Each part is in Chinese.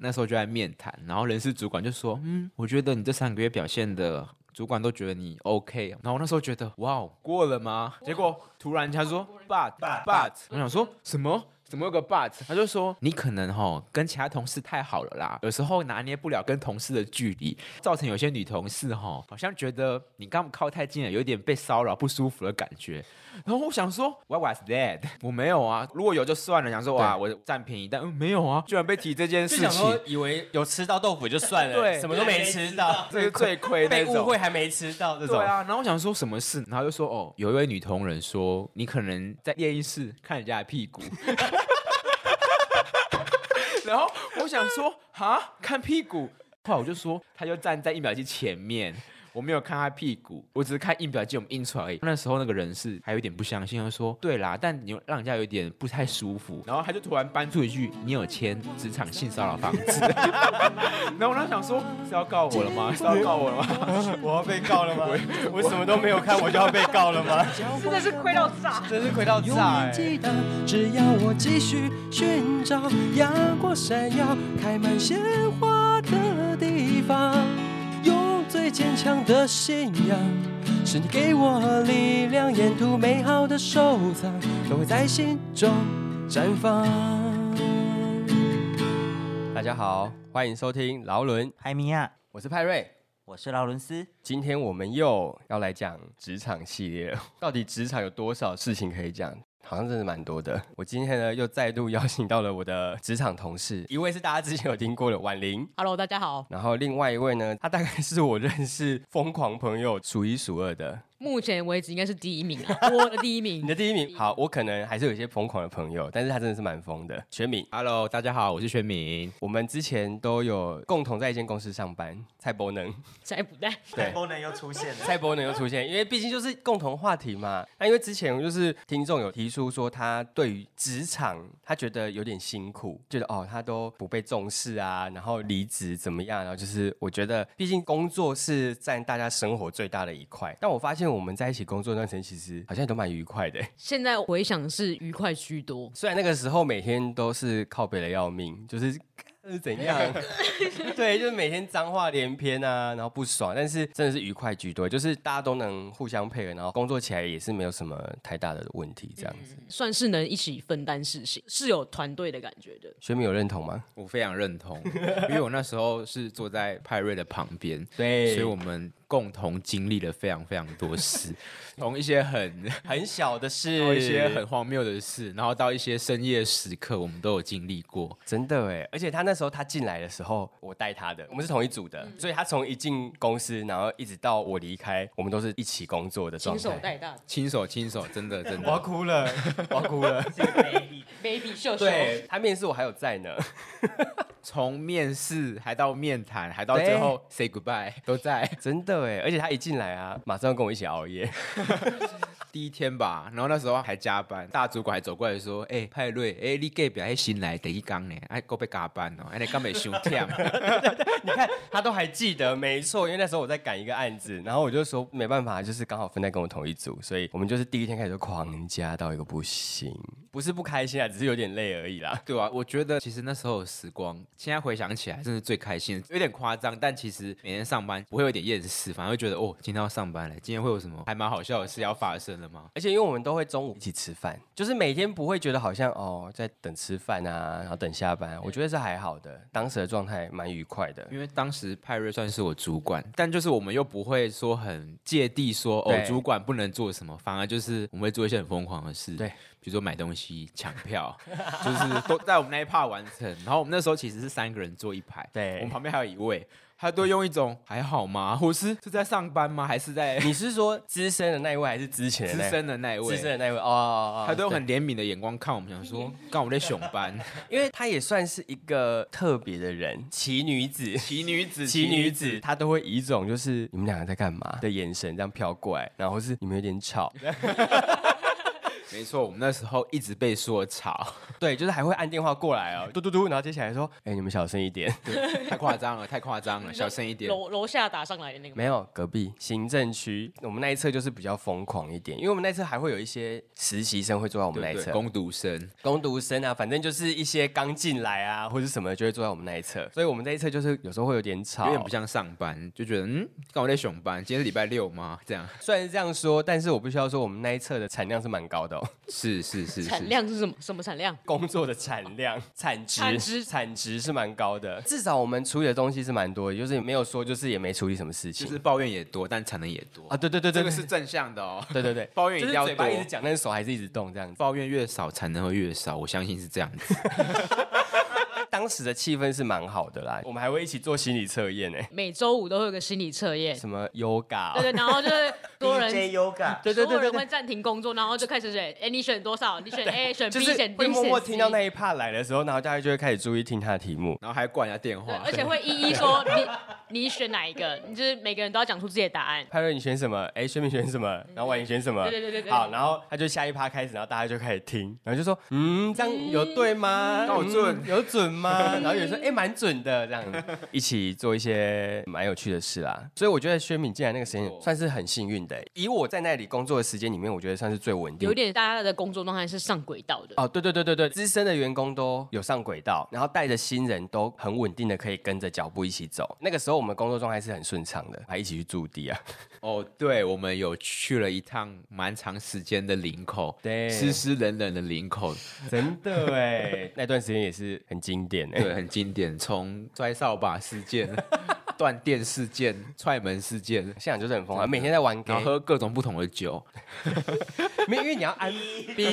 那时候就在面谈，然后人事主管就说：“嗯，我觉得你这三个月表现的，主管都觉得你 OK。”然后我那时候觉得：“哇，过了吗？”结果突然他说：“But but but。”我想说什么？怎么有个 but？他就说你可能哈跟其他同事太好了啦，有时候拿捏不了跟同事的距离，造成有些女同事哈好像觉得你刚靠太近了，有点被骚扰不舒服的感觉。然后我想说，What was that？我没有啊，如果有就算了。想说哇，我占便宜，但没有啊，居然被提这件事情，以为有吃到豆腐就算了，对，什么都没吃到，这是最亏的，被误会还没吃到这种。对啊，然后我想说什么事，然后就说哦，有一位女同仁说你可能在练习室看人家的屁股。然后我想说，哈，看屁股，后来我就说，他就站在疫苗机前面。我没有看他屁股，我只是看印表机我们印出来而已。那时候那个人是还有点不相信，他说：“对啦，但你让人家有点不太舒服。”然后他就突然搬出一句：“你有签职场性骚扰防治。”然后我当时想说：“是要告我了吗？是要告我了吗？我要被告了吗？我什么都没有看，我就要被告了吗？真的是亏到炸，真是亏到炸哎！只要我继续寻找阳光闪耀、开满鲜花的地方。最坚强的信仰，是你给我力量，沿途美好的收藏都会在心中绽放。大家好，欢迎收听劳伦派米亚，我是派瑞，我是劳伦斯。今天我们又要来讲职场系列了，到底职场有多少事情可以讲？好像真的蛮多的。我今天呢又再度邀请到了我的职场同事，一位是大家之前有听过的婉玲，Hello，大家好。然后另外一位呢，他大概是我认识疯狂朋友数一数二的。目前为止应该是第一名啊，我的第一名，你的第一名。好，我可能还是有一些疯狂的朋友，但是他真的是蛮疯的。学敏，Hello，大家好，我是学敏。我们之前都有共同在一间公司上班。蔡伯能，蔡不带，蔡伯能又出现了，蔡伯能又出现，因为毕竟就是共同话题嘛。那因为之前就是听众有提出说，他对。于职场他觉得有点辛苦，觉得哦他都不被重视啊，然后离职怎么样？然后就是我觉得，毕竟工作是占大家生活最大的一块。但我发现我们在一起工作。那段时间其实好像都蛮愉快的。现在回想是愉快居多，虽然那个时候每天都是靠背的要命，就是。是怎样？对，就是每天脏话连篇啊，然后不爽，但是真的是愉快居多，就是大家都能互相配合，然后工作起来也是没有什么太大的问题，这样子、嗯、算是能一起分担事情，是有团队的感觉的。学敏有认同吗？我非常认同，因为我那时候是坐在派瑞的旁边，对，所以我们共同经历了非常非常多事，从一些很很小的事，到一些很荒谬的事，然后到一些深夜时刻，我们都有经历过，真的哎，而且他那。时候他进来的时候，我带他的，我们是同一组的，所以他从一进公司，然后一直到我离开，我们都是一起工作的状态。亲手带大，亲手亲手，真的真的，我要哭了，我要哭了，baby 秀秀，对，他面试我还有在呢，从面试还到面谈，还到最后 say goodbye 都在，真的哎，而且他一进来啊，马上跟我一起熬夜。第一天吧，然后那时候还加班，大主管还走过来说：“哎、欸，派瑞，哎、欸，你隔壁还新来第一工呢，哎，够被加班哦，哎，你刚没休天。”你看他都还记得，没错，因为那时候我在赶一个案子，然后我就说没办法，就是刚好分在跟我同一组，所以我们就是第一天开始就狂加到一个不行，不是不开心啊，只是有点累而已啦。对啊，我觉得其实那时候的时光，现在回想起来，真是最开心，有点夸张，但其实每天上班不会有点厌世，反而会觉得哦，今天要上班了，今天会有什么还蛮好笑的事要发生了吗。而且因为我们都会中午一起吃饭，就是每天不会觉得好像哦在等吃饭啊，然后等下班，我觉得是还好的。当时的状态蛮愉快的，因为当时派瑞算是我主管，但就是我们又不会说很芥蒂说哦主管不能做什么，反而就是我们会做一些很疯狂的事，对，比如说买东西、抢票，就是都在我们那一 part 完成。然后我们那时候其实是三个人坐一排，对，我们旁边还有一位。他都用一种还好吗？或是是在上班吗？还是在？你是说资深的那一位，还是之前的资深的那一位？资深的那一位哦，哦，哦，他都用很怜悯的眼光看我们，想说刚我在熊班，因为他也算是一个特别的人，奇女子，奇女子，奇女子，他都会以一种就是你们两个在干嘛的眼神这样飘过来，然后是你们有点吵。没错，我们那时候一直被说吵，对，就是还会按电话过来哦，嘟嘟嘟，然后接下来说，哎，你们小声一点，太夸张了，太夸张了，小声一点。楼楼下打上来的那个。没有，隔壁行政区，我们那一侧就是比较疯狂一点，因为我们那一侧还会有一些实习生会坐在我们那一侧，工读生，工读生啊，反正就是一些刚进来啊或者什么就会坐在我们那一侧，所以我们那一侧就是有时候会有点吵，有点不像上班，就觉得嗯，刚我在熊班，今天是礼拜六吗？这样，虽然是这样说，但是我必须要说，我们那一侧的产量是蛮高的哦。是是是，产量是什么？什么产量？工作的产量、产值、产值、产值是蛮高的。至少我们处理的东西是蛮多的，就是也没有说就是也没处理什么事情，就是抱怨也多，但产能也多啊。对对对对，这个是正向的哦。对对对，抱怨一定要多，嘴巴一直讲，但是手还是一直动，这样子。抱怨越少，产能会越少，我相信是这样子。当时的气氛是蛮好的啦，我们还会一起做心理测验呢。每周五都会有个心理测验，什么 yoga？对对，然后就是多人 yoga，对对对，所有人会暂停工作，然后就开始选，哎，你选多少？你选 A，选 B，选 D，会默默听到那一 part 来的时候，然后大家就会开始注意听他的题目，然后还挂人家电话，而且会一一说你你选哪一个，你就是每个人都要讲出自己的答案。派瑞你选什么？哎，薛明选什么？然后婉莹选什么？对对对对。好，然后他就下一趴开始，然后大家就开始听，然后就说，嗯，这样有对吗？有准，有准吗？然后有人说，哎。蛮准的，这样 一起做一些蛮有趣的事啦，所以我觉得薛敏进来那个时间算是很幸运的。以我在那里工作的时间里面，我觉得算是最稳定。有点大家的工作状态是上轨道的。哦，对对对对对，资深的员工都有上轨道，然后带着新人都很稳定的可以跟着脚步一起走。那个时候我们工作状态是很顺畅的，还一起去驻地啊。哦，对，我们有去了一趟蛮长时间的林口，对，湿湿冷冷的林口，真的哎，那段时间也是很经对，很经典。从摔扫把事件、断电事件、踹门事件，现场就是很疯狂，每天在玩，然后喝各种不同的酒。没，因为你要安逼，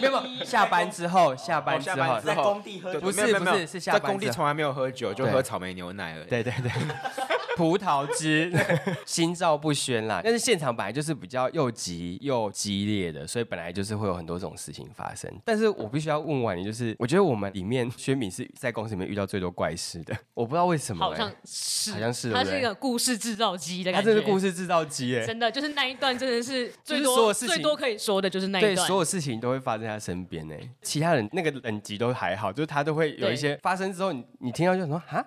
没有，下班之后，下班之后在工地喝，不是不是是下班，在工地从来没有喝酒，就喝草莓牛奶而已。对对对。葡萄汁，心照不宣啦。但是现场本来就是比较又急又激烈的，所以本来就是会有很多这种事情发生。但是我必须要问婉你，就是我觉得我们里面薛敏是在公司里面遇到最多怪事的，我不知道为什么、欸，好像是，好像是，他是一个故事制造机的感觉，他这个故事制造机，哎，真的就是那一段真的是最多就是所有事情最多可以说的就是那一段，对，所有事情都会发生在他身边，哎，其他人那个等级都还好，就是他都会有一些发生之后，你你听到就说哈。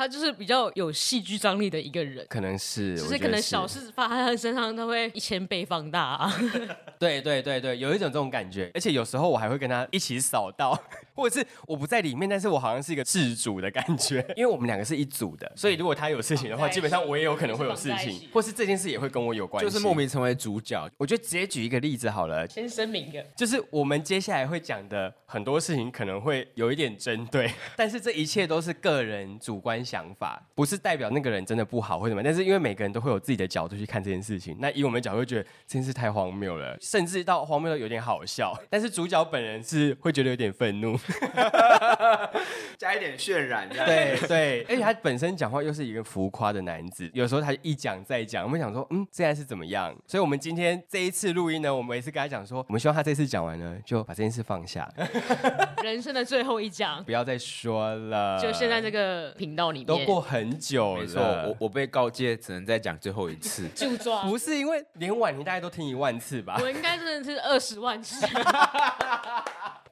他就是比较有戏剧张力的一个人，可能是，就是可能小事发生在他身上，他会一千倍放大啊。对对对对，有一种这种感觉，而且有时候我还会跟他一起扫到，或者是我不在里面，但是我好像是一个自主的感觉，因为我们两个是一组的，所以如果他有事情的话，基本上我也有可能会有事情，或是这件事也会跟我有关系，就是莫名成为主角。我就直接举一个例子好了，先声明一个，就是我们接下来会讲的很多事情可能会有一点针对，但是这一切都是个人主观想法，不是代表那个人真的不好或什么，但是因为每个人都会有自己的角度去看这件事情，那以我们角度会觉得这件事太荒谬了，甚至到荒谬到有点好笑，但是主角本人是会觉得有点愤怒，加一点渲染，对对，而且他本身讲话又是一个浮夸的男子，有时候他一讲再讲，我们想说，嗯，现在是怎么样？所以我们今天这一次录音呢，我们也是跟他讲说，我们希望他这次讲完呢，就把这件事放下，人生的最后一讲，不要再说了，就现在这个频道里面。都过很久了，没错，我我被告诫只能再讲最后一次，就抓，不是因为连婉婷大概都听一万次吧？我应该真的是二十万次。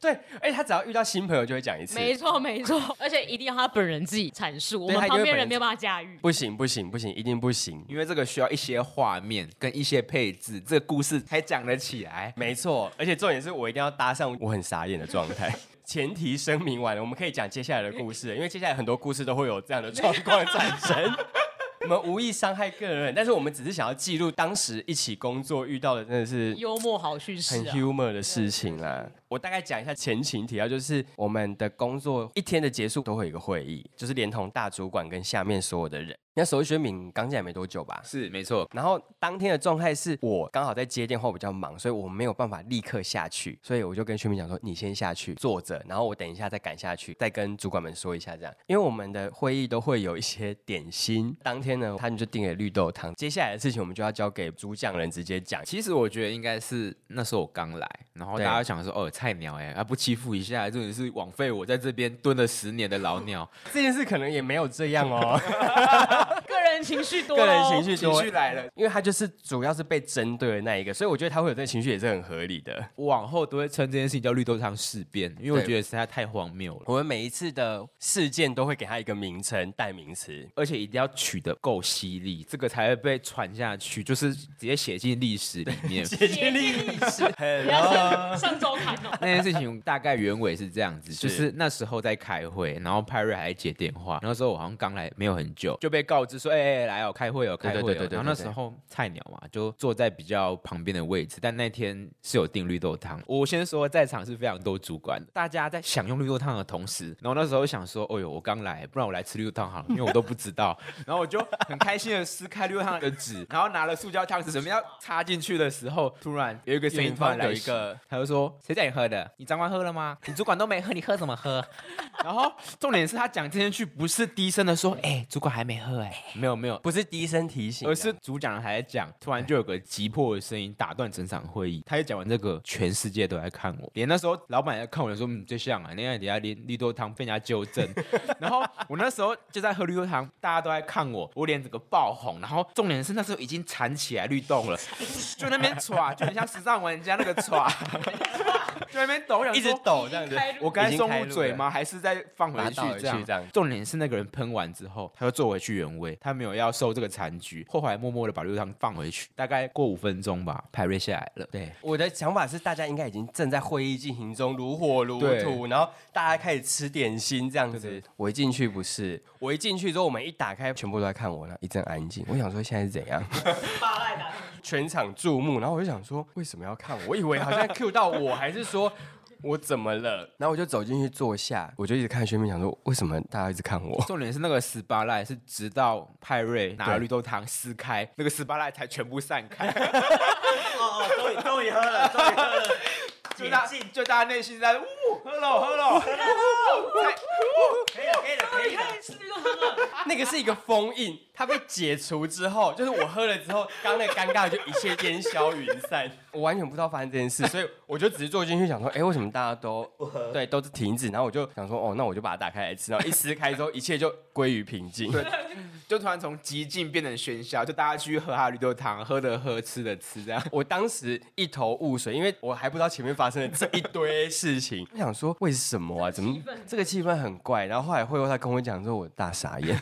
对，而且他只要遇到新朋友就会讲一次，没错没错，而且一定要他本人自己阐述，我们旁边人没有办法驾驭，不行不行不行，一定不行，因为这个需要一些画面跟一些配置，这个故事才讲得起来。没错，而且重点是我一定要搭上我很傻眼的状态。前提声明完了，我们可以讲接下来的故事，因为接下来很多故事都会有这样的状况产生。我们无意伤害个人，但是我们只是想要记录当时一起工作遇到的，真的是幽默好叙事，很 humor 的事情啦。我大概讲一下前情提要，就是我们的工作一天的结束都会有一个会议，就是连同大主管跟下面所有的人。那时候薛敏刚进来没多久吧？是，没错。然后当天的状态是我刚好在接电话，比较忙，所以我没有办法立刻下去，所以我就跟薛敏讲说：“你先下去坐着，然后我等一下再赶下去，再跟主管们说一下这样。”因为我们的会议都会有一些点心，当天呢，他们就订了绿豆汤。接下来的事情我们就要交给主讲人直接讲。其实我觉得应该是那时候我刚来，然后大家想说：“哦，菜鸟哎，啊不欺负一下，这里是枉费我在这边蹲了十年的老鸟。”这件事可能也没有这样哦，个人。情绪多，个人情绪情多绪来了。因为他就是主要是被针对的那一个，所以我觉得他会有这个情绪也是很合理的。我往后都会称这件事情叫绿豆汤事变，因为我觉得实在太荒谬了，我们每一次的事件都会给他一个名称代名词，而且一定要取得够犀利，这个才会被传下去，就是直接写进历史里面。写进历史，不要上上周刊哦。那件事情大概原委是这样子，是就是那时候在开会，然后派瑞还接电话，那时候我好像刚来没有很久，就被告知说，哎、欸，来哦，开会哦，开会哦。对对对然后那时候菜鸟嘛，就坐在比较旁边的位置，但那天是有订绿豆汤。我先说在场是非常多主管，大家在享用绿豆汤的同时，然后那时候想说，哦呦，我刚来，不然我来吃绿豆汤好了，因为我都不知道。然后我就很开心的撕开绿豆汤的纸，然后拿了塑胶汤匙准备要插进去的时候，突然有一个声音突然来有一个，他就说：“谁叫你喝的？你长官喝了吗？你主管都没喝，你喝什么喝？” 然后重点是他讲这件句不是低声的说：“哎、欸，主管还没喝、欸。”哎，没有没有，不是低声提醒，啊而是主讲人还在讲，突然就有个急迫的声音打断整场会议。他一讲完这个，全世界都在看我，连那时候老板也在看我，说：“嗯，最像啊，那样底下连绿豆汤被人家纠正。”然后我那时候就在喝绿豆汤，大家都在看我，我脸整个爆红。然后重点是那时候已经缠起来绿豆了，就那边唰，就很像时尚玩家那个唰，就那边抖，一直抖这样子。我该松口嘴吗？还是再放回去这样？这样。重点是那个人喷完之后，他又坐回去原位，他没有要收这个残局，后来默默的把绿豆汤放回去。大概过五分钟吧，排瑞下来了。对，我的想法是，大家应该已经正在会议进行中，如火如荼，然后大家开始吃点心这样子。对对对，我一进去不是，我一进去之后，我们一打开，全部都在看我那，一阵安静。我想说现在是怎样？全场注目，然后我就想说，为什么要看我？我以为好像 cue 到我，还是说我怎么了？然后我就走进去坐下，我就一直看宣明，想说为什么大家一直看我？重点是那个十八赖是直到派瑞拿了绿豆汤撕开，那个十八赖才全部散开。哦哦，终于终于喝了，终于喝了。就大就大家内心在，呜，喝了喝 了，可以了可以了可以了，吃绿豆汤了。那个是一个封印，它被解除之后，就是我喝了之后，刚刚那个尴尬就一切烟消云散。我完全不知道发生这件事，所以我就只是坐进去想说，哎，为什么大家都 对都是停止？然后我就想说，哦，那我就把它打开来吃。然后一撕开之后，一切就归于平静。对，就突然从寂静变成喧嚣，就大家去喝他绿豆汤，喝的喝，吃的吃，这样。我当时一头雾水，因为我还不知道前面发生了这一堆事情。我想说，为什么啊？怎么这个气氛很怪？然后后来会后他跟我讲之后，我大傻眼。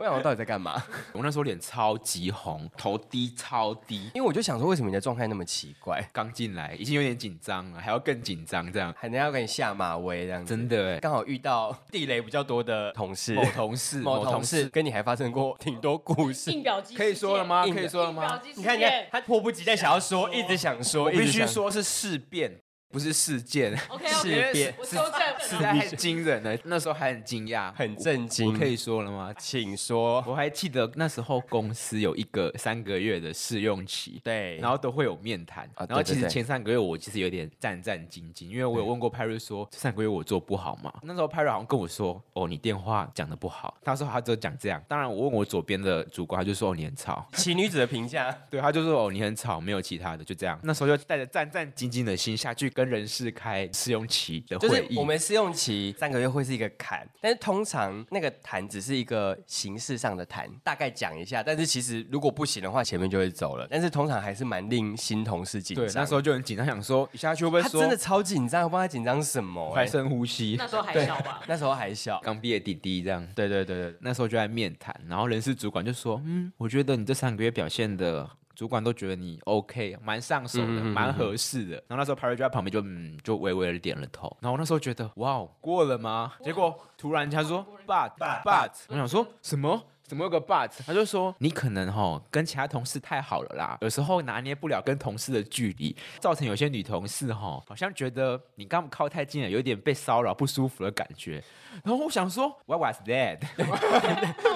我想我到底在干嘛？我那时候脸超级红，头低超低，因为我就想说，为什么你的状态那么奇怪？刚进来已经有点紧张了，还要更紧张，这样还能要给你下马威这样子。真的，刚好遇到地雷比较多的同事，某同事，某同事跟你还发生过挺多故事。印表机可以说了吗？可以说了吗？你看，你看，他迫不及待想要说，一直想说，我必须说是事变。不是事件，OK，事变，我纠正，实在太惊人了。那时候还很惊讶，很震惊。可以说了吗？请说。我还记得那时候公司有一个三个月的试用期，对，然后都会有面谈。然后其实前三个月我其实有点战战兢兢，因为我有问过派瑞说这三个月我做不好嘛。那时候派瑞好像跟我说，哦，你电话讲的不好。他说他只有讲这样。当然我问我左边的主管，他就说哦，你很吵。奇女子的评价，对，他就说哦，你很吵，没有其他的，就这样。那时候就带着战战兢兢的心下去跟人事开试用期的会议，就是我们试用期三个月会是一个坎，但是通常那个谈只是一个形式上的谈，大概讲一下。但是其实如果不行的话，前面就会走了。但是通常还是蛮令新同事紧张。对，那时候就很紧张，想说一下去会不会说他真的超紧张，我帮他紧张什么？快深呼吸。那时候还小吧？那时候还小，刚毕业弟弟这样。对对对对，那时候就在面谈，然后人事主管就说：“嗯，我觉得你这三个月表现的。”主管都觉得你 OK，蛮上手的，蛮合适的。然后那时候 Perry 就在旁边就嗯，就微微的点了头。然后我那时候觉得哇，过了吗？结果突然他说 But But，我想说什么？怎么有个 But？他就说你可能哈跟其他同事太好了啦，有时候拿捏不了跟同事的距离，造成有些女同事哈好像觉得你刚靠太近了，有点被骚扰不舒服的感觉。然后我想说，What was that？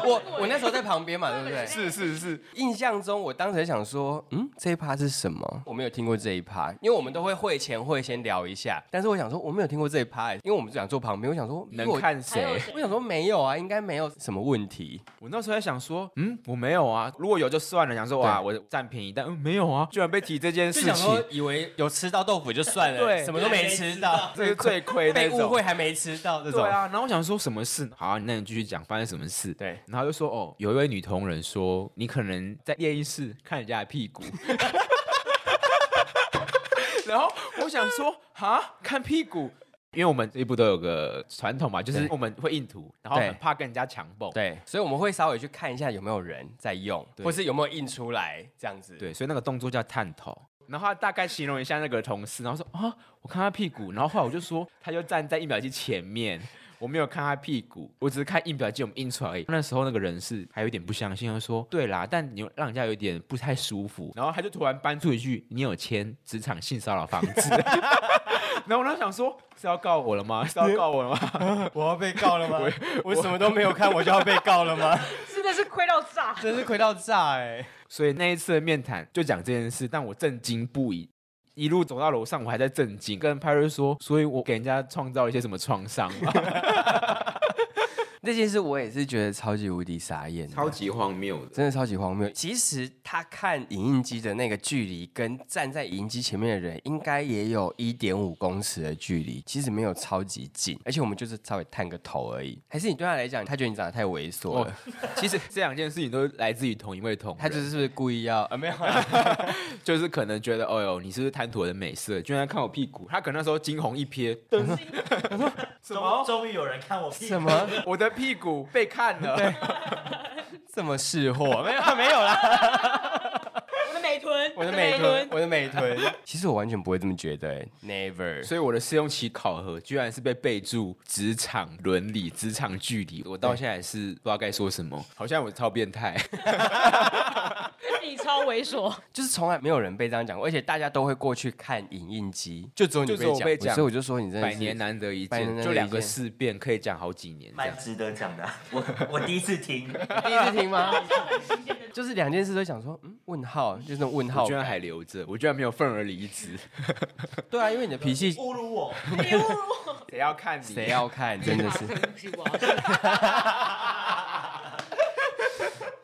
我我那时候在旁边嘛，对不对？是是是。印象中，我当时想说，嗯，这一趴是什么？我没有听过这一趴，因为我们都会会前会先聊一下。但是我想说，我没有听过这一趴，因为我们就想坐旁边。我想说，能看谁？我想说没有啊，应该没有什么问题。我那时时候在想说，嗯，我没有啊，如果有就算了，想说哇，我占便宜，但嗯没有啊，居然被提这件事情，就想说以为有吃到豆腐就算了，对，什么都没吃到，这是最亏，被误会还没吃到这种。对啊，然后我想说什么事？好，啊那你继续讲发生什么事？对，然后就说哦，有一位女同仁说你可能在练习室看人家的屁股。然后我想说，哈，看屁股，因为我们这一部都有个传统嘛，就是我们会印图，然后很怕跟人家抢蹦，对，所以我们会稍微去看一下有没有人在用，或是有没有印出来这样子，对，所以那个动作叫探头。然后他大概形容一下那个同事，然后说啊，我看他屁股，然后后来我就说，他就站在印表机前面。我没有看他屁股，我只是看印表机我们印出来而已。那时候那个人是还有点不相信，他说：“对啦，但你让人家有点不太舒服。”然后他就突然搬出一句：“你有签职场性骚扰防治。” 然后我当时想说：“是要告我了吗？是要告我了吗？我要被告了吗？我，我什么都没有看，我就要被告了吗？真的是亏到炸，真是亏到炸哎、欸！所以那一次的面谈就讲这件事，但我震惊不已。一路走到楼上，我还在震惊，跟拍瑞说，所以我给人家创造一些什么创伤？这件事我也是觉得超级无敌傻眼，超级荒谬的，真的超级荒谬。其实他看影印机的那个距离，跟站在影印机前面的人，应该也有一点五公尺的距离，其实没有超级近。而且我们就是稍微探个头而已。还是你对他来讲，他觉得你长得太猥琐了？哦、其实 这两件事情都来自于同一位同，他就是是不是故意要啊？没有，就是可能觉得，哦哟，你是不是贪图我的美色，居然看我屁股？他可能那时候惊鸿一瞥，什么？终于有人看我屁股？什么？我的屁股被看了？对，这么识货？没有，没有啦。我的美臀，我的美臀，我的美臀。其实我完全不会这么觉得，Never。所以我的试用期考核居然是被备注职场伦理、职场距离，我到现在是不知道该说什么，好像我超变态。你超猥琐，就是从来没有人被这样讲过，而且大家都会过去看影印机，就只有你被讲，所以我就说你真的百年难得一见，就两个事变可以讲好几年，蛮值得讲的。我我第一次听，第一次听吗？就是两件事都想说，嗯？问号，就是那种问号，我居然还留着，我居然没有愤而离职。对啊，因为你的脾气侮辱我，你侮辱我，谁要看你？谁要看？真的是。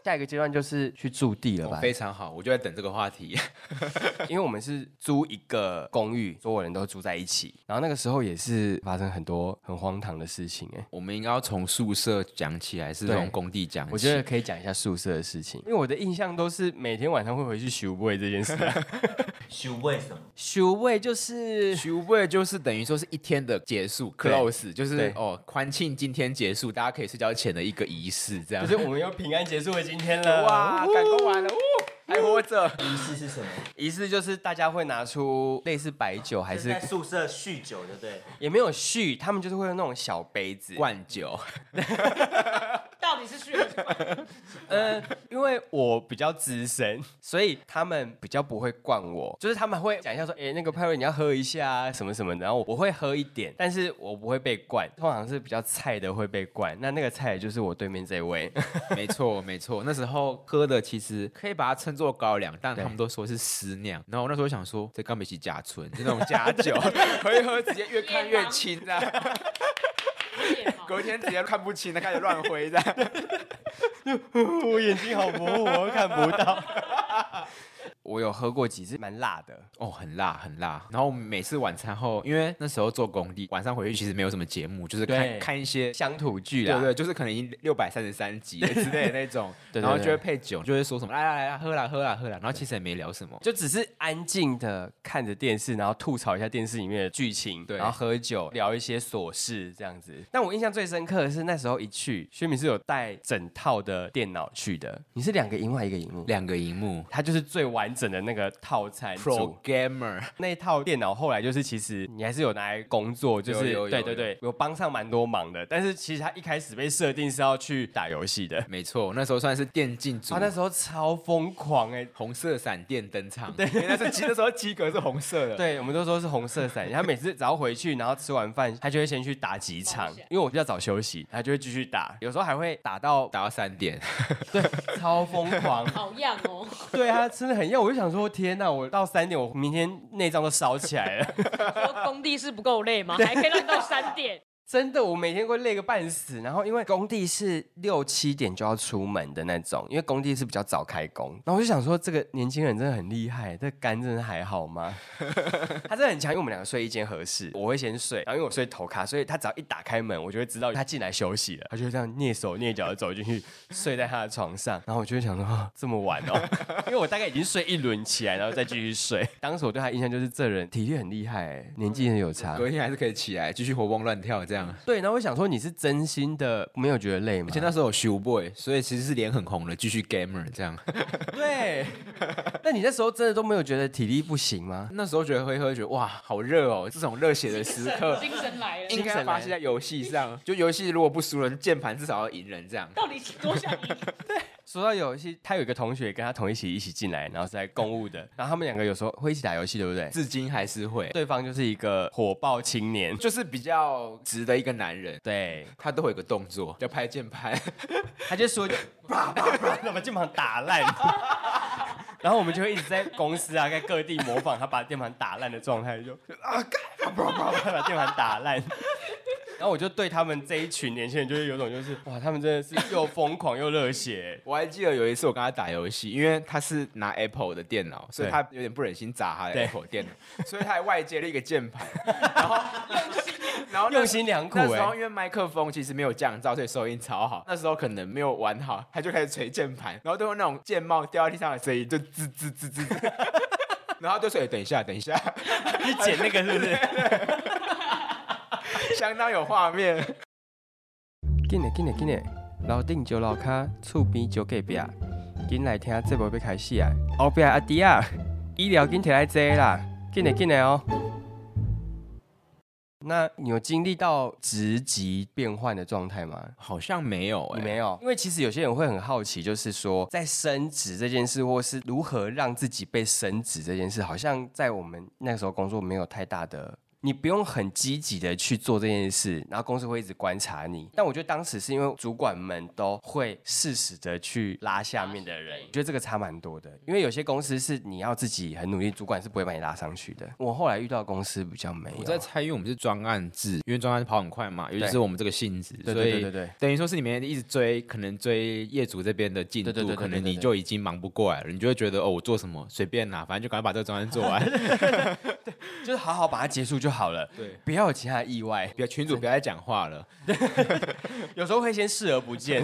下一个阶段就是去驻地了吧？非常好，我就在等这个话题。因为我们是租一个公寓，所有人都住在一起。然后那个时候也是发生很多很荒唐的事情哎。我们应该要从宿舍讲起来，还是从工地讲起？我觉得可以讲一下宿舍的事情，因为我的印象都是每天晚上会回去修位这件事。修位什么？修位就是修位就是等于说是一天的结束，close 就是哦欢庆今天结束，大家可以睡觉前的一个仪式，这样。就是我们要平安结束的今天了，哇，赶工完了，还活着。仪式是什么？仪式就是大家会拿出类似白酒，还是在宿舍酗酒，对不对？也没有酗，他们就是会用那种小杯子灌酒。到底是酗还是灌？呃，因为我比较资深，所以他们比较不会灌我，就是他们会讲一下说，哎，那个派瑞你要喝一下什么什么的，然后我会喝一点，但是我不会被灌，通常是比较菜的会被灌。那那个菜就是我对面这位，没错没错，那时候喝的其实可以把它称作高粱，但他们都说是私酿。然后我那时候想说，这刚没起甲醇，就那种假酒，喝一喝直接越看越清这样。隔天直接看不清了，开始乱挥这样。我眼睛好模糊，我看不到。我有喝过几次，蛮辣的。哦，很辣很辣。然后每次晚餐后，因为那时候做工地，晚上回去其实没有什么节目，就是看看一些乡土剧啊，对对，就是可能已经六百三十三集之类的那种，然后就会配酒，就会说什么来来来，喝啦喝啦喝啦，然后其实也没聊什么，就只是安静的看着电视，然后吐槽一下电视里面的剧情，对，然后喝酒聊一些琐事这样子。但我印象最深刻的是那时候一去，薛敏是有带整套的电脑去的，你是两个荧幕还一个荧幕？两个荧幕，它就是最完整的那个套餐 Programmer 那一套电脑，后来就是其实你还是有拿来工作，就是对对对，有帮上蛮多忙的。但是其实他一开始被设定是要去打游戏的，没错，那时候算是电竞组，他那时候超疯狂哎，红色闪电登场，对，那是机的时候机格是红色的，对，我们都说是红色闪电。他每次只要回去，然后吃完饭，他就会先去打几场，因为我比较早休息，他就会继续打，有时候还会打到打到三点，对，超疯狂，好样哦，对他真的很样，我就想说。天呐，我到三点，我明天内脏都烧起来了。说工地是不够累吗？还可以让你到三点？真的，我每天会累个半死。然后因为工地是六七点就要出门的那种，因为工地是比较早开工。然后我就想说，这个年轻人真的很厉害，这肝真的还好吗？他真的很强，因为我们两个睡一间合适，我会先睡，然后因为我睡头咖，所以他只要一打开门，我就会知道他进来休息了。他就会这样蹑手蹑脚的走进去，睡在他的床上。然后我就会想说，哦，这么晚哦，因为我大概已经睡一轮起来，然后再继续睡。当时我对他印象就是这人体力很厉害，年纪很有差，隔天还是可以起来继续活蹦乱跳这样。对，然后我想说你是真心的没有觉得累吗？而且那时候有 show boy，所以其实是脸很红的，继续 gamer 这样。对，那你那时候真的都没有觉得体力不行吗？那时候觉得会喝，觉得哇，好热哦，这种热血的时刻，精神来了，应该发泄在游戏上。就游戏如果不输人，键盘至少要赢人这样。到底多想赢？对。说到游戏，他有一个同学跟他同一起一起进来，然后是在公务的，然后他们两个有时候会一起打游戏，对不对？至今还是会。对方就是一个火爆青年，就是比较直的一个男人。对，他都会有个动作，叫拍键盘，他就说就 啪啪啪，把键盘打烂。然后我们就会一直在公司啊，在各地模仿他把键盘打烂的状态，就啊，啪啪啪，把键盘打烂。然后我就对他们这一群年轻人，就是有种就是哇，他们真的是又疯狂又热血。我还记得有一次我跟他打游戏，因为他是拿 Apple 的电脑，所以他有点不忍心砸他的 Apple 电脑，所以他还外接了一个键盘，然后然后用心良苦。那时候因为麦克风其实没有降噪，所以收音超好。那时候可能没有玩好，他就开始捶键盘，然后都有那种键帽掉在地上的声音，就滋滋滋滋滋。然后就说：“等一下，等一下，你剪那个是不是？” 相当有画面。紧嘞紧嘞紧嘞，楼顶就楼卡，厝边就隔壁。紧来听节目要开始啊！后壁阿弟啊，医疗紧摕来坐啦！紧嘞紧嘞哦。那你有经历到职级变换的状态吗？好像没有、欸，你没有。因为其实有些人会很好奇，就是说在升职这件事，或是如何让自己被升职这件事，好像在我们那个时候工作没有太大的。你不用很积极的去做这件事，然后公司会一直观察你。但我觉得当时是因为主管们都会适时的去拉下面的人，我觉得这个差蛮多的。因为有些公司是你要自己很努力，主管是不会把你拉上去的。我后来遇到公司比较没有。我在猜，因为我们是专案制，因为专案跑很快嘛，尤其是我们这个性质，对对对对对，等于说是你们一直追，可能追业主这边的进度，可能你就已经忙不过来了，你就会觉得哦，我做什么随便拿，反正就赶快把这个专案做完，对，就是好好把它结束就好了。对。不要有其他的意外，不要群主不要再讲话了。有时候会先视而不见，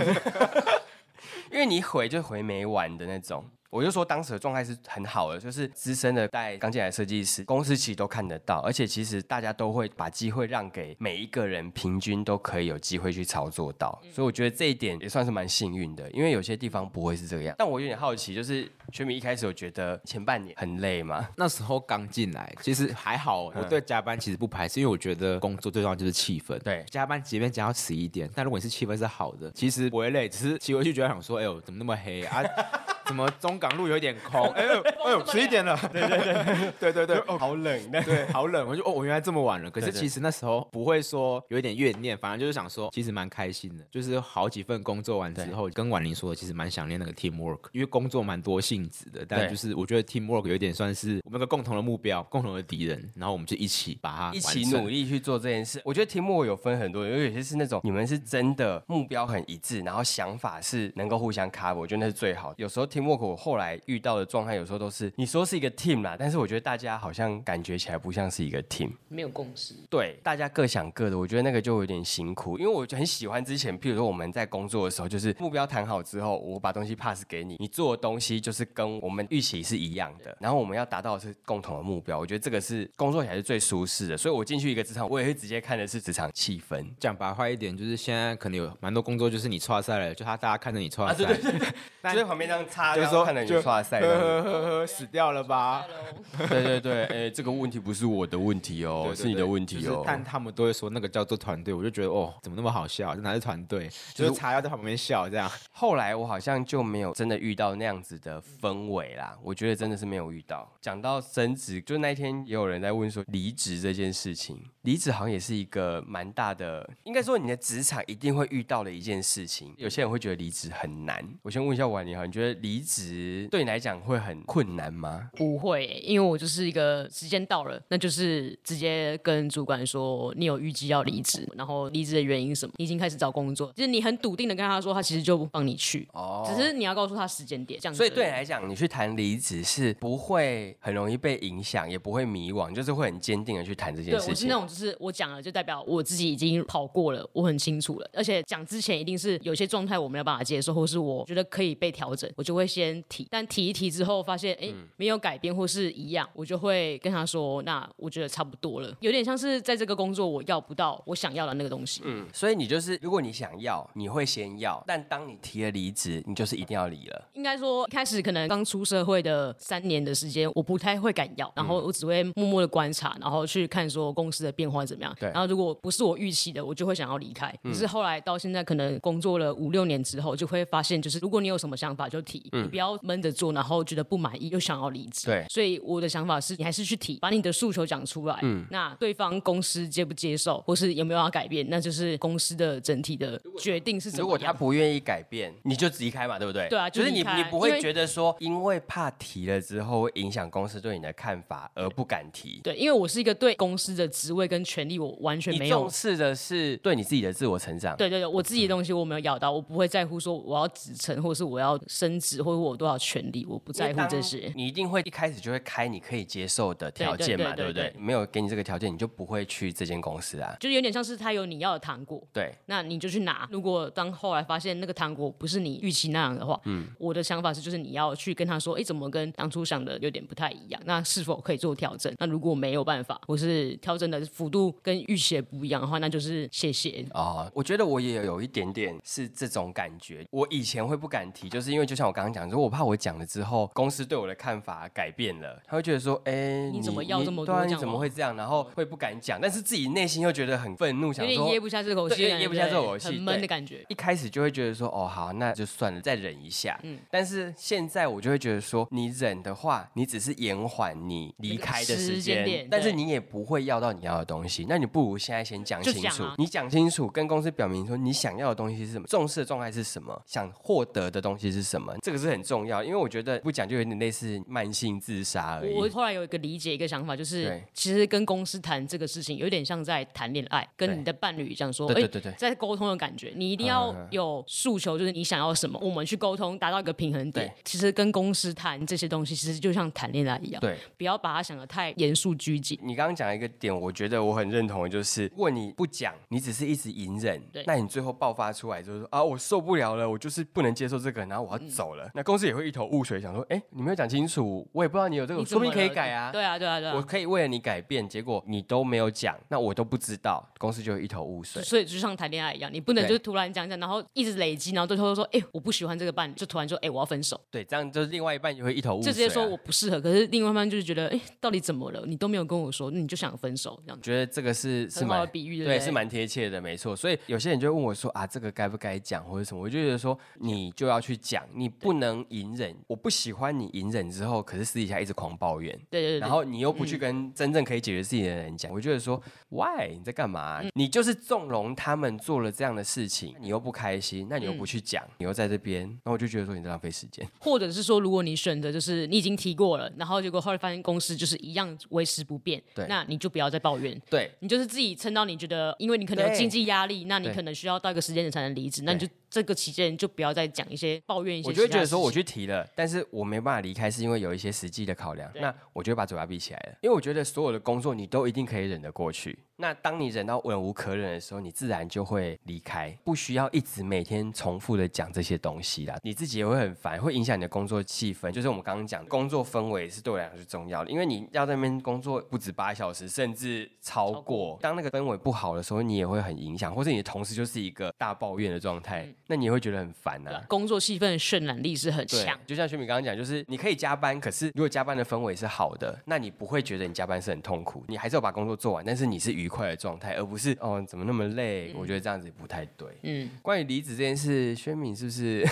因为你回就回没完的那种。我就说当时的状态是很好的，就是资深的带刚进来的设计师，公司其实都看得到，而且其实大家都会把机会让给每一个人，平均都可以有机会去操作到，所以我觉得这一点也算是蛮幸运的，因为有些地方不会是这个样。但我有点好奇，就是全民一开始有觉得前半年很累吗？那时候刚进来，其实还好，我对加班其实不排斥，因为我觉得工作最重要就是气氛。对，加班即便加到迟一点，但如果你是气氛是好的，其实不会累，只是骑回去觉得想说，哎呦，怎么那么黑啊？怎么中港路有点空？哎呦哎呦，十一点了。对对对对对对，哦，好冷，对，好冷。我就哦，我原来这么晚了。可是其实那时候不会说有一点怨念，反正就是想说，其实蛮开心的。就是好几份工作完之后，跟婉玲说，其实蛮想念那个 team work，因为工作蛮多性质的。但就是我觉得 team work 有点算是我们个共同的目标，共同的敌人，然后我们就一起把它一起努力去做这件事。我觉得 team work 有分很多，因为有些是那种你们是真的目标很一致，然后想法是能够互相 cover，我觉得那是最好的。有时候 team work 我后来。遇到的状态有时候都是你说是一个 team 啦，但是我觉得大家好像感觉起来不像是一个 team，没有共识。对，大家各想各的，我觉得那个就有点辛苦。因为我就很喜欢之前，譬如说我们在工作的时候，就是目标谈好之后，我把东西 pass 给你，你做的东西就是跟我们预期是一样的，然后我们要达到的是共同的目标。我觉得这个是工作起来是最舒适的。所以我进去一个职场，我也会直接看的是职场气氛。讲白话一点，就是现在可能有蛮多工作就是你挫赛了，就他大家看着你挫赛，啊，对对对，就在旁边这样擦，就是说看着你刷赛。呵呵，死掉了吧？对对对，哎、欸，这个问题不是我的问题哦，是你的问题哦。但他们都会说那个叫做团队，我就觉得哦，怎么那么好笑？这哪是团队？就是茶要在旁边笑这样。后来我好像就没有真的遇到那样子的氛围啦，我觉得真的是没有遇到。讲到升职，就那天也有人在问说离职这件事情，离职好像也是一个蛮大的，应该说你的职场一定会遇到的一件事情。有些人会觉得离职很难。我先问一下婉玲哈，你觉得离离职对你来讲会很困难吗？不会欸，因为我就是一个时间到了，那就是直接跟主管说你有预计要离职，然后离职的原因什么，你已经开始找工作，就是你很笃定的跟他说，他其实就帮你去，哦，只是你要告诉他时间点，这样子。所以对你来讲，你去谈离职是不会很容易被影响，也不会迷惘，就是会很坚定的去谈这件事情。对，我是那种，就是我讲了，就代表我自己已经跑过了，我很清楚了，而且讲之前一定是有些状态我没有办法接受，或是我觉得可以被调整，我就会先提。但提一提之后，发现哎没有改变或是一样，我就会跟他说，那我觉得差不多了，有点像是在这个工作我要不到我想要的那个东西。嗯，所以你就是如果你想要，你会先要，但当你提了离职，你就是一定要离了。应该说，开始可能刚出社会的三年的时间，我不太会敢要，然后我只会默默的观察，然后去看说公司的变化怎么样。对。然后如果不是我预期的，我就会想要离开。可是后来到现在，可能工作了五六年之后，就会发现，就是如果你有什么想法就提，你不要闷着做，然后觉得不满意又想要离职。对。所以我的想法是，你还是去提，把你的诉求讲出来。嗯。那对方公司接不接受，或是有没有要改变，那就是公司的整体的决定是什么。如果他不愿意改变，你就离开嘛，对不对？对啊，就是你你不会觉得说，因为怕提了之后会影响公司对你的看法而不敢提。对，因为我是一个对公司的职位跟权利我完全没有。重视的是对你自己的自我成长。对对对，我自己的东西我没有咬到，我不会在乎说我要职称，或是我要升职，或者我有多少权利，我不在乎这些。你一定会一开始就会开你可以接受的条件嘛，对不对？没有给你这个条件，你就不会去这间公司啊。就有点像是他有你要的糖果，对，那你就去拿。如果当后来发现那个糖果不是你预期那样的话，嗯，我的想法是就是你要去跟他说，哎，怎么跟当初想的有点不太一样？那是否可以做调整？那如果没有办法，或是调整的幅度跟预期不一样的话，那就是谢谢。哦，我觉得我也有一点点是这种感觉。我以前会不敢提，就是因为就像我刚刚讲，如果我怕我讲了之后，公司对我的看法改变了，他会觉得说，哎，你怎么要这么多？对啊，你怎么会这样？然后会不敢讲，但是自己内心又觉得很愤怒，想说噎不下这口气，噎不下这口气，很闷的感觉。一开始就会觉得说，哦，好，那就算了，再忍一下。嗯，但是现在我就会觉得说，你忍的话，你只是延缓你离开的时间，但是你也不会要到你要的东西。那你不如现在先讲清楚，你讲清楚，跟公司表明说你想要的东西是什么，重视的状态是什么，想获得的东西是什么，这个是很重要。因为我觉得不讲就有点类似慢性自杀而已。我后来有一个理解，一个想法，就是其实跟公司谈这个事情，有点像在谈恋爱，跟你的伴侣这样说，对对对，在沟通的感觉，你一定要有诉求，就是你想要什么，我们去沟通，达到一个平衡点。其实跟公司谈这些东西，其实就像谈恋爱一样，对，不要把它想的太严肃拘谨。你刚刚讲一个点，我觉得我很认同的，就是如果你不讲，你只是一直隐忍，对，那你最后爆发出来就是说啊，我受不了了，我就是不能接受这个，然后我要走了。那公司也会一头雾水，想说，哎，你没有讲清楚，我也不知道你有这个，说不定可以改啊。对啊，对啊，对啊，我可以为了你改变，结果你都没有讲，那我都不知道，公司就会一头雾水。所以就像谈恋爱一样，你不能就是突然讲讲，然后一直累积，然后最后说，哎，我不喜欢这个伴侣，就突然说，哎，我要分手。对，这样就是另外一半就会一头雾水，就直接说我不适合。可是另外一半就是觉得，哎，到底怎么了？你都没有跟我说，你就想分手这样。觉得这个是是蛮比喻的，对，是蛮贴切的，没错。所以有些人就问我说啊，这个该不该讲或者什么？我就觉得说，你就要去讲，你不能隐忍。我不喜欢你隐忍之后，可是私底下一直狂抱怨。对对对。然后你又不去跟真正可以解决事情的人讲，我觉得说，Why？你在干嘛？你就是纵容他们做了这样的事情，你又不开心，那你又不去讲，你又在这边，那我就觉得说你在浪费时间。或者是说，如果你选择就是你已经提过了，然后结果后来发现公司就是一样维持不变，对，那你就不要再抱怨。对，你就是自己撑到你觉得，因为你可能有经济压力，那你可能需要到一个时间点才能离职，那你就。这个期间就不要再讲一些抱怨一些。我就会觉得说我去提了，但是我没办法离开，是因为有一些实际的考量。那我就把嘴巴闭起来了，因为我觉得所有的工作你都一定可以忍得过去。那当你忍到忍无可忍的时候，你自然就会离开，不需要一直每天重复的讲这些东西啦。你自己也会很烦，会影响你的工作气氛。就是我们刚刚讲的工作氛围是对我来讲是重要的，因为你要在那边工作不止八小时，甚至超过。当那个氛围不好的时候，你也会很影响，或者你的同事就是一个大抱怨的状态，嗯、那你也会觉得很烦啊。工作气氛的渲染力是很强，就像薛米刚刚讲，就是你可以加班，可是如果加班的氛围是好的，那你不会觉得你加班是很痛苦，你还是要把工作做完，但是你是愉快的状态，而不是哦怎么那么累？嗯、我觉得这样子不太对。嗯，关于离职这件事，薛敏是不是？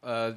呃，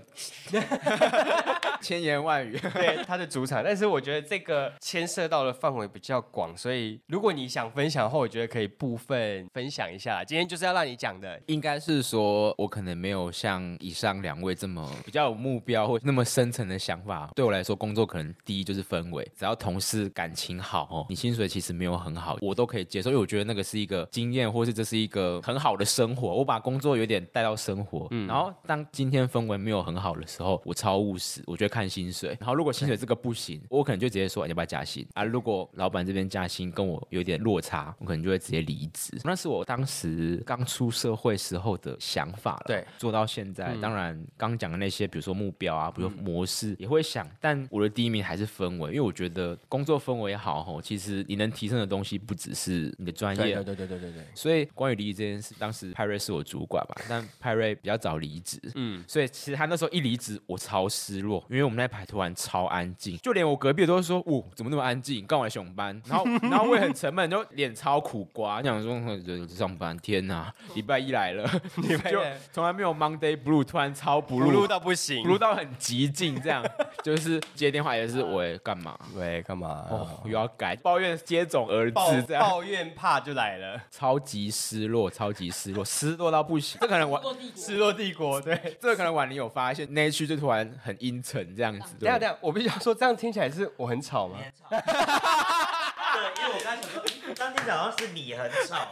千言万语。对，他的主场。但是我觉得这个牵涉到的范围比较广，所以如果你想分享的话，我觉得可以部分分享一下。今天就是要让你讲的，应该是说我可能没有像以上两位这么比较有目标或那么深层的想法。对我来说，工作可能第一就是氛围，只要同事感情好哦，你薪水其实没有很好，我都可以接受，因为我觉得那个是一个经验，或是这是一个很好的生活。我把工作有点带到生活，嗯，然后当今天氛围没有很好的时候，我超务实，我觉得看薪水。然后如果薪水这个不行，我可能就直接说你要不要加薪啊？如果老板这边加薪跟我有点落差，我可能就会直接离职。那是我当时刚出社会时候的想法了。对，做到现在，当然刚讲的那些，比如说目标啊，比如说模式，也会想。但我的第一名还是氛围，因为我觉得工作氛围也好吼，其实你能提升的东西不只是你的专业。对对对对对对对。所以关于离职这件事，当时派瑞是我主管嘛，但派瑞比较早离职，嗯，所以其实他那时候一离职，我超失落，因为我们那排突然超安静，就连我隔壁的都说，哦，怎么那么安静？刚来熊班，然后 然后我也很沉闷，就脸超苦瓜，想说上班，天哪，礼拜一来了，礼拜一就从来没有 Monday Blue，突然超 Blue, blue 到不行，Blue 到很极尽，这样 就是接电话也是喂干嘛？喂干嘛？哦，又要改，抱怨接踵而至，这样抱怨怕就来了，超级失落，超级失落，失落到不行。这可能晚失落帝国，对，这可能晚你有发现那一区就突然很阴沉这样子。等下等下，我必须要说，这样听起来是我很吵吗？对，因为我刚才想说，这样听起来好像是你很吵。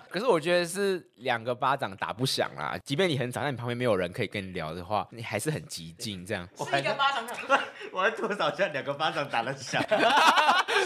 可是我觉得是两个巴掌打不响啦。即便你很吵，但你旁边没有人可以跟你聊的话，你还是很激进这样。是一个巴掌打不响。我还多少下两个巴掌打得响？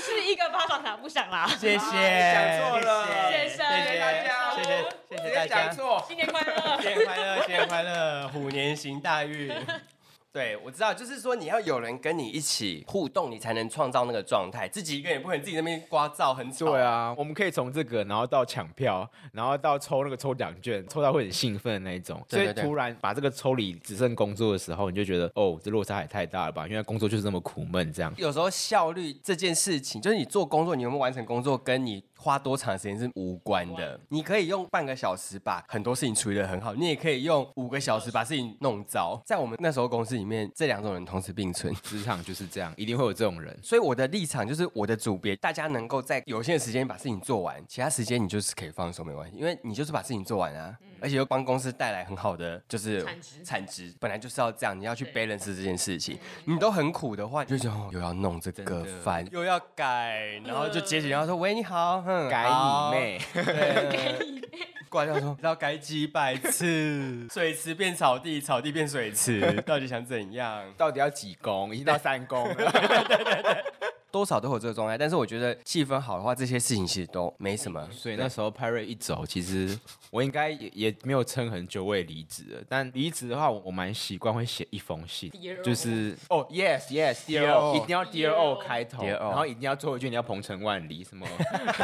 是一个巴掌打不响啦。谢谢。讲错了。谢谢谢谢大家。谢谢谢谢大家。讲错。新年快乐。新年快乐，新年快乐，虎年行大运。对，我知道，就是说你要有人跟你一起互动，你才能创造那个状态。自己一个人也不可能自己那边刮噪很吵。对啊，我们可以从这个，然后到抢票，然后到抽那个抽奖券，抽到会很兴奋的那一种。所以突然把这个抽离，只剩工作的时候，你就觉得哦，这落差也太大了吧？因为工作就是这么苦闷，这样。有时候效率这件事情，就是你做工作，你有没有完成工作，跟你。花多长时间是无关的，你可以用半个小时把很多事情处理得很好，你也可以用五个小时把事情弄糟。在我们那时候公司里面，这两种人同时并存，职场就是这样，一定会有这种人。所以我的立场就是，我的组别大家能够在有限的时间把事情做完，其他时间你就是可以放松没关系，因为你就是把事情做完啊，嗯、而且又帮公司带来很好的就是产值，产值本来就是要这样，你要去 balance 这件事情，你都很苦的话，你就觉得又要弄这个饭，又要改，然后就接起电话说喂，你好。改你妹！改你妹！挂掉说，要改几百次，水池变草地，草地变水池，到底想怎样？到底要几公？已经到三公了。对对对对。多少都有这个状态，但是我觉得气氛好的话，这些事情其实都没什么。所以那时候派瑞一走，其实我应该也也没有撑很久，我也离职了。但离职的话，我我蛮习惯会写一封信，就是哦，yes yes，Dear O，一定要 Dear O 开头，然后一定要最后一句你要鹏程万里什么。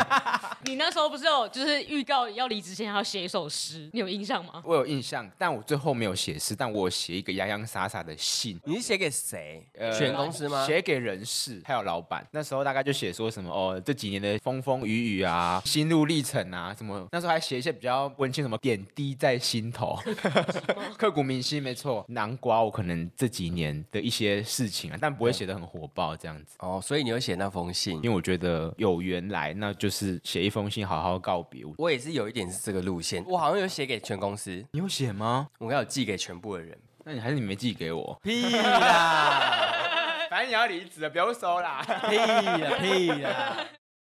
你那时候不是有就是预告要离职前要写一首诗，你有印象吗？我有印象，但我最后没有写诗，但我写一个洋洋洒洒的信。你是写给谁？呃，全公司吗？写给人事还有老板。那时候大概就写说什么哦，这几年的风风雨雨啊，心路历程啊，什么那时候还写一些比较温馨，什么点滴在心头，刻骨铭心，没错。南瓜我可能这几年的一些事情啊，但不会写的很火爆这样子。哦，所以你有写那封信，因为我觉得有缘来，那就是写一封信，好好告别。我也是有一点是这个路线，我好像有写给全公司，你有写吗？我有寄给全部的人，那你还是你没寄给我？屁啦！反正你要离职了，不用收啦。屁啦屁啦！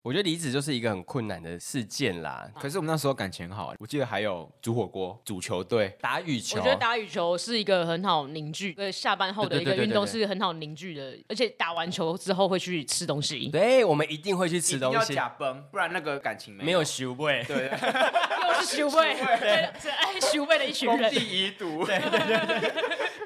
我觉得离职就是一个很困难的事件啦。可是我们那时候感情好，我记得还有煮火锅、组球队、打羽球。我觉得打羽球是一个很好凝聚，呃，下班后的一个运动是很好凝聚的。而且打完球之后会去吃东西。对，我们一定会去吃东西。要假崩，不然那个感情没有修味。对，又是修味，对，是爱修味的一群人。工地遗毒。对对对对。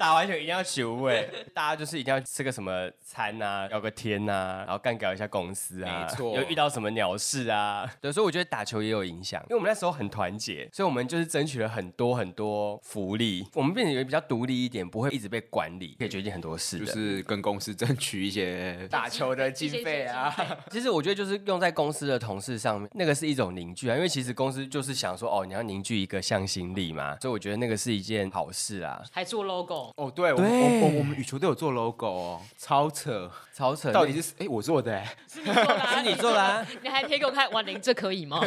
打完球一定要修味，大家就是一定要吃个什么餐啊，聊个天啊，然后干搞一下公司啊。没错。有遇到。什么鸟事啊。对，所以我觉得打球也有影响，因为我们那时候很团结，所以我们就是争取了很多很多福利，我们变得也比较独立一点，不会一直被管理，可以决定很多事，就是跟公司争取一些打球的经费啊。其实我觉得就是用在公司的同事上面，那个是一种凝聚啊，因为其实公司就是想说，哦，你要凝聚一个向心力嘛，所以我觉得那个是一件好事啊。还做 logo 哦，对，对，我我我们羽球都有做 logo 哦，超扯，超扯，到底是哎我做的哎，是你做的，是你做的，啊，你还贴给我看，婉玲，这可以吗？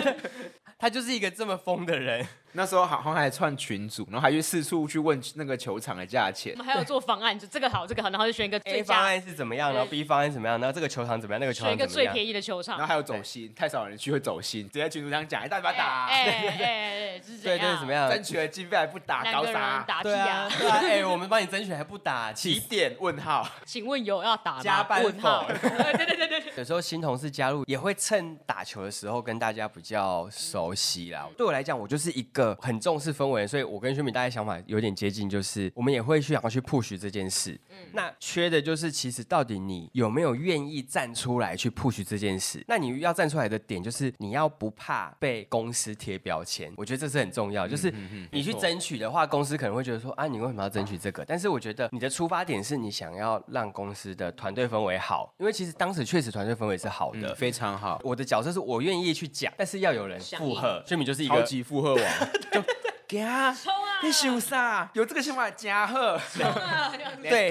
他就是一个这么疯的人。那时候好像还串群组，然后还去四处去问那个球场的价钱。我们还有做方案，就这个好，这个好，然后就选一个 A 方案是怎么样，然后 B 方案怎么样，然后这个球场怎么样，那个球场怎么样。选一个最便宜的球场。然后还有走心，太少人去会走心，直接群主这样讲，一大把打。哎哎哎，对对，怎么样？争取了经费还不打，搞啥？打对啊，对啊，哎，我们帮你争取还不打，几点？问 号？请问有要打吗？加班问号？对对对对对。有时候新同事加入也会趁打球的时候跟大家比较熟悉啦。对我来讲，我就是一个很重视氛围，所以我跟薛敏大家想法有点接近，就是我们也会去想要去 push 这件事。嗯，那缺的就是其实到底你有没有愿意站出来去 push 这件事？那你要站出来的点就是你要不怕被公司贴标签，我觉得这是很重要。就是你去争取的话，公司可能会觉得说啊，你为什么要争取这个？但是我觉得你的出发点是你想要让公司的团队氛围好，因为其实当时确实团队氛围是好的，嗯，非常好。我的角色是我愿意去讲，但是要有人附和。薛敏就是一个超级附和王。就给啊！冲啊！你想啥？有这个想法加贺。对，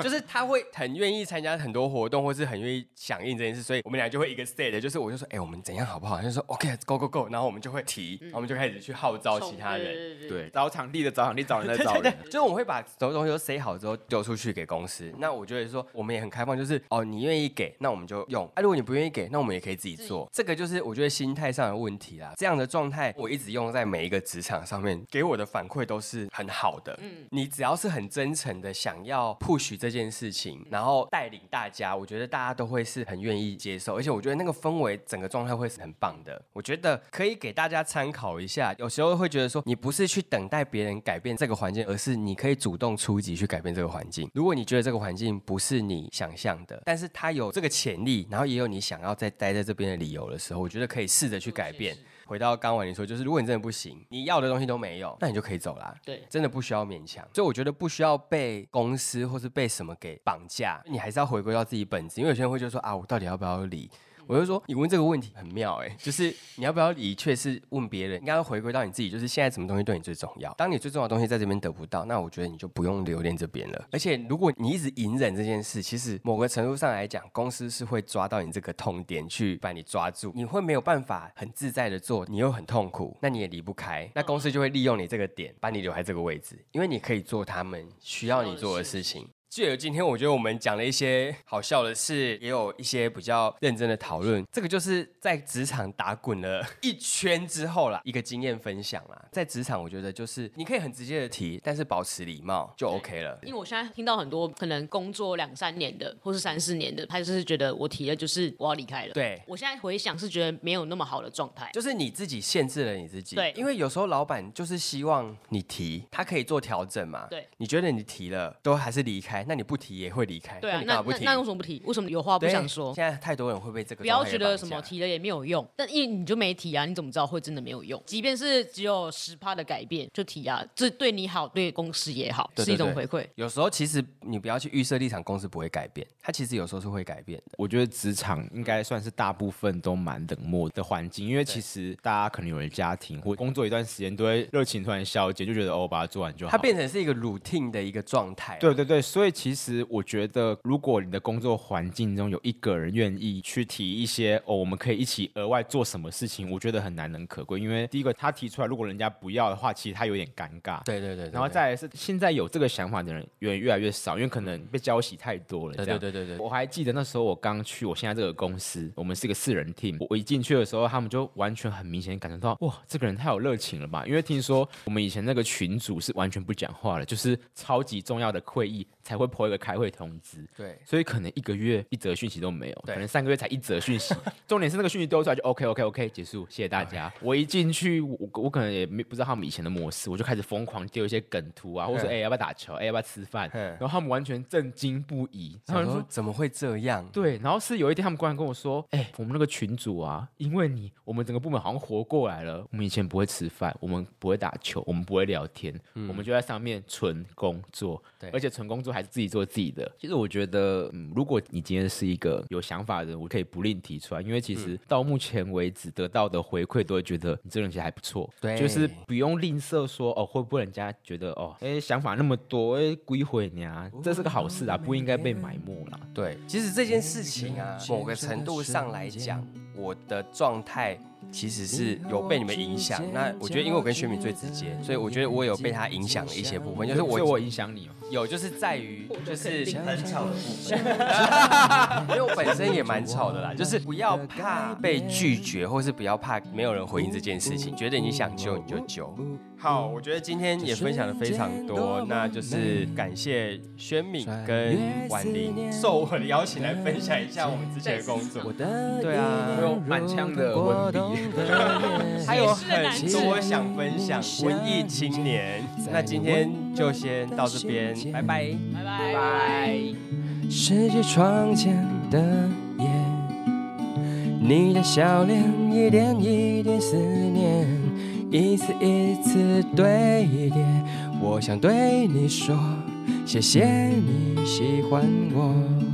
就是他会很愿意参加很多活动，或是很愿意响应这件事，所以我们俩就会一个 state，就是我就说，哎，我们怎样好不好？他就说 OK，go go go，然后我们就会提，然后我们就开始去号召其他人，对，找场地的找场地，找人的 找人，就是我们会把所有东西都塞好之后丢出去给公司。那我觉得说，我们也很开放，就是哦，你愿意给，那我们就用；啊，如果你不愿意给，那我们也可以自己做。这个就是我觉得心态上的问题啦。这样的状态，我一直用在每一个职场上面，给我的反馈都是很好的。嗯，你只要是很真诚的想要 push 这件事情，然后带领大家，我觉得大家都会是很愿意接受，而且我觉得那个氛围整个状态会是很棒的。我觉得可以给大家参考一下。有时候会觉得说，你不是去等待别人改变这个环境，而是你可以主动出击去改变这个环境。如果你觉得这个环境不是你想象的，但是它有这个潜力，然后也有你想要再待在这边的理由的时候，我觉得可以试着去改变。回到刚婉你说，就是如果你真的不行，你要的东西都没有，那你就可以走啦。对，真的不需要勉强。所以我觉得不需要被公司或是被什么给绑架，你还是要回归到自己本质。因为有些人会觉得说啊，我到底要不要离？我就说，你问这个问题很妙哎，就是你要不要离，却是问别人，应该要回归到你自己，就是现在什么东西对你最重要。当你最重要的东西在这边得不到，那我觉得你就不用留恋这边了。而且如果你一直隐忍这件事，其实某个程度上来讲，公司是会抓到你这个痛点去把你抓住，你会没有办法很自在的做，你又很痛苦，那你也离不开，那公司就会利用你这个点，把你留在这个位置，因为你可以做他们需要你做的事情。就有今天，我觉得我们讲了一些好笑的事，也有一些比较认真的讨论。这个就是在职场打滚了一圈之后啦，一个经验分享啦。在职场，我觉得就是你可以很直接的提，但是保持礼貌就 OK 了。因为我现在听到很多可能工作两三年的，或是三四年的，他就是觉得我提了就是我要离开了。对，我现在回想是觉得没有那么好的状态，就是你自己限制了你自己。对，因为有时候老板就是希望你提，他可以做调整嘛。对，你觉得你提了都还是离开。那你不提也会离开。对啊，那那那为什么不提？为什么有话不想说？现在太多人会被这个。不要觉得什么提了也没有用，但因为你就没提啊，你怎么知道会真的没有用？即便是只有十趴的改变，就提啊，这对你好，对公司也好，是一种回馈。有时候其实你不要去预设立场，公司不会改变，它其实有时候是会改变的。我觉得职场应该算是大部分都蛮冷漠的环境，因为其实大家可能有人家庭或工作一段时间，都会热情突然消减，就觉得哦，把它做完就好。它变成是一个 routine 的一个状态。对对对，所以其实我觉得，如果你的工作环境中有一个人愿意去提一些哦，我们可以一起额外做什么事情，我觉得很难能可贵。因为第一个他提出来，如果人家不要的话，其实他有点尴尬。对对对，对。然后再来是现在有这个想法的人越越来越少，因为可能被浇洗太多了。对对对对对。我还记得那时候我刚去我现在这个公司，我们是一个四人 team。我一进去的时候，他们就完全很明显感觉到，哇，这个人太有热情了吧？因为听说我们以前那个群主是完全不讲话的，就是超级重要的会议。才会 po 一个开会通知。对，所以可能一个月一则讯息都没有，对可能三个月才一则讯息。重点是那个讯息丢出来就 OK OK OK 结束，谢谢大家。我一进去，我我可能也没不知道他们以前的模式，我就开始疯狂丢一些梗图啊，或者说哎、要不要打球，哎、欸、要不要吃饭，嗯然后他们完全震惊不已。他们说他们说怎么会这样？对，然后是有一天他们突然跟我说，哎、我们那个群主啊，因为你，我们整个部门好像活过来了。我们以前不会吃饭，我们不会打球，我们不会聊天，我们就在上面纯工作，对而且纯工作还是自己做自己的。其实我觉得，嗯，如果你今天是一个有想法的人，我可以不吝提出来，因为其实到目前为止得到的回馈都会觉得你这个人其实还不错，对就是不用吝啬说哦，会不会人家觉得哦，哎，想法那么多，哎，归回你啊，这是个好事啊，不应该被埋没啦。对，其实这件事情啊，某个程度上来讲，我的状态其实是有被你们影响。那我觉得，因为我跟薛敏最直接，所以我觉得我有被他影响的一些部分，就是我我影响你哦。有，就是在于就是很吵的部分。因为我本身也蛮吵的啦，就是不要怕被拒绝，或是不要怕没有人回应这件事情。觉得你想救你就救。好，我觉得今天也分享的非常多，那就是感谢宣敏跟婉玲受我的邀请来分享一下我们之前的工作。对啊，有满腔的文笔，还有很多想分享文艺青年。那今天就先到这边，拜拜，拜拜。拜。世界窗前的夜，你的笑脸一点一点思念，一次一次堆叠。我想对你说，谢谢你喜欢我。